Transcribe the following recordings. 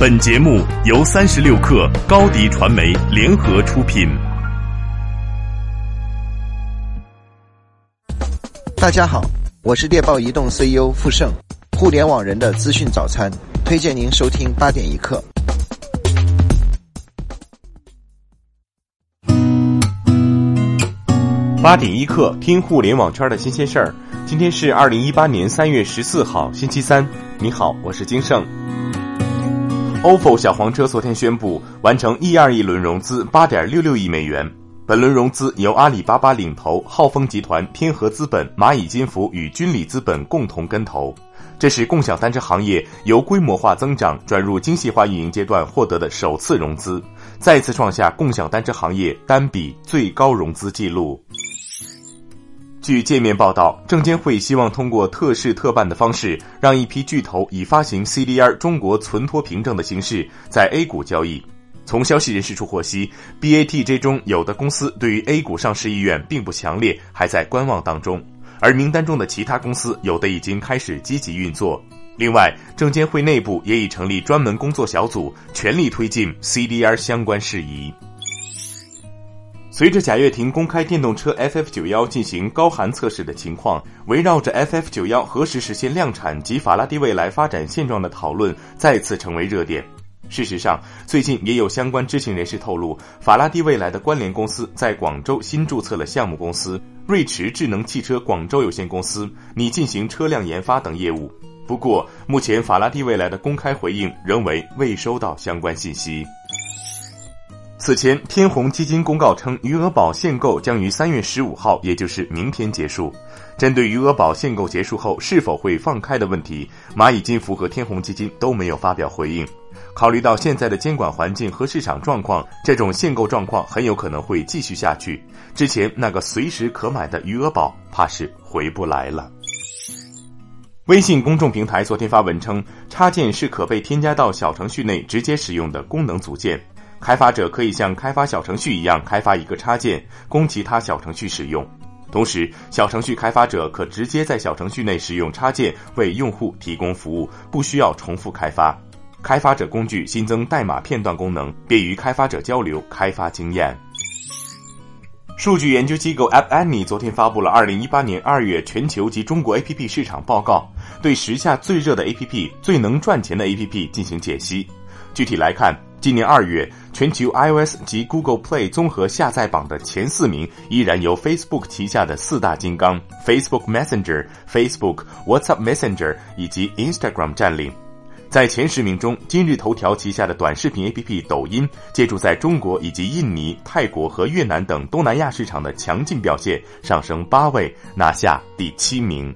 本节目由三十六克高低传媒联合出品。大家好，我是猎豹移动 CEO 傅盛，互联网人的资讯早餐，推荐您收听八点一刻。八点一刻，听互联网圈的新鲜事儿。今天是二零一八年三月十四号，星期三。你好，我是金盛。Ofo 小黄车昨天宣布完成一二一轮融资，八点六六亿美元。本轮融资由阿里巴巴领投，浩峰集团、天合资本、蚂蚁金服与君礼资本共同跟投。这是共享单车行业由规模化增长转入精细化运营阶段获得的首次融资，再次创下共享单车行业单笔最高融资记录。据界面报道，证监会希望通过特事特办的方式，让一批巨头以发行 CDR 中国存托凭证的形式在 A 股交易。从消息人士处获悉，BATJ 中有的公司对于 A 股上市意愿并不强烈，还在观望当中；而名单中的其他公司有的已经开始积极运作。另外，证监会内部也已成立专门工作小组，全力推进 CDR 相关事宜。随着贾跃亭公开电动车 FF 九幺进行高寒测试的情况，围绕着 FF 九幺何时实现量产及法拉第未来发展现状的讨论再次成为热点。事实上，最近也有相关知情人士透露，法拉第未来的关联公司在广州新注册了项目公司瑞驰智能汽车广州有限公司，拟进行车辆研发等业务。不过，目前法拉第未来的公开回应仍为未收到相关信息。此前，天弘基金公告称，余额宝限购将于三月十五号，也就是明天结束。针对余额宝限购结束后是否会放开的问题，蚂蚁金服和天弘基金都没有发表回应。考虑到现在的监管环境和市场状况，这种限购状况很有可能会继续下去。之前那个随时可买的余额宝，怕是回不来了。微信公众平台昨天发文称，插件是可被添加到小程序内直接使用的功能组件。开发者可以像开发小程序一样开发一个插件，供其他小程序使用。同时，小程序开发者可直接在小程序内使用插件为用户提供服务，不需要重复开发。开发者工具新增代码片段功能，便于开发者交流开发经验。数据研究机构 App Annie 昨天发布了2018年2月全球及中国 APP 市场报告，对时下最热的 APP、最能赚钱的 APP 进行解析。具体来看，今年二月，全球 iOS 及 Google Play 综合下载榜的前四名依然由 Facebook 旗下的四大金刚 Facebook Messenger、Facebook、WhatsApp Messenger 以及 Instagram 占领。在前十名中，今日头条旗下的短视频 APP 抖音，借助在中国以及印尼、泰国和越南等东南亚市场的强劲表现，上升八位，拿下第七名。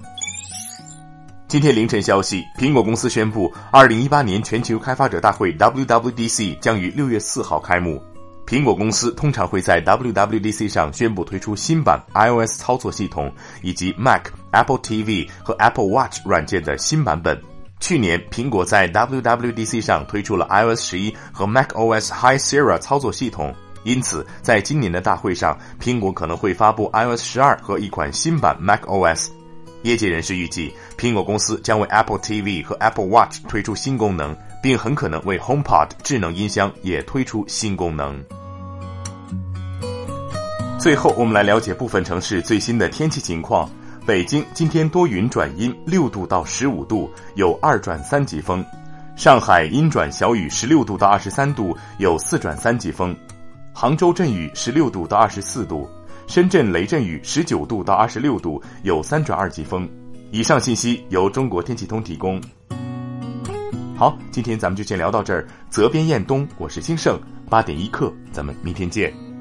今天凌晨消息，苹果公司宣布，二零一八年全球开发者大会 WWDC 将于六月四号开幕。苹果公司通常会在 WWDC 上宣布推出新版 iOS 操作系统，以及 Mac、Apple TV 和 Apple Watch 软件的新版本。去年，苹果在 WWDC 上推出了 iOS 十一和 macOS High Sierra 操作系统，因此，在今年的大会上，苹果可能会发布 iOS 十二和一款新版 macOS。业界人士预计，苹果公司将为 Apple TV 和 Apple Watch 推出新功能，并很可能为 HomePod 智能音箱也推出新功能。最后，我们来了解部分城市最新的天气情况。北京今天多云转阴，六度到十五度，有二转三级风；上海阴转小雨，十六度到二十三度，有四转三级风；杭州阵雨，十六度到二十四度。深圳雷阵雨，十九度到二十六度，有三转二级风。以上信息由中国天气通提供。好，今天咱们就先聊到这儿。责编：彦东，我是金盛，八点一刻，咱们明天见。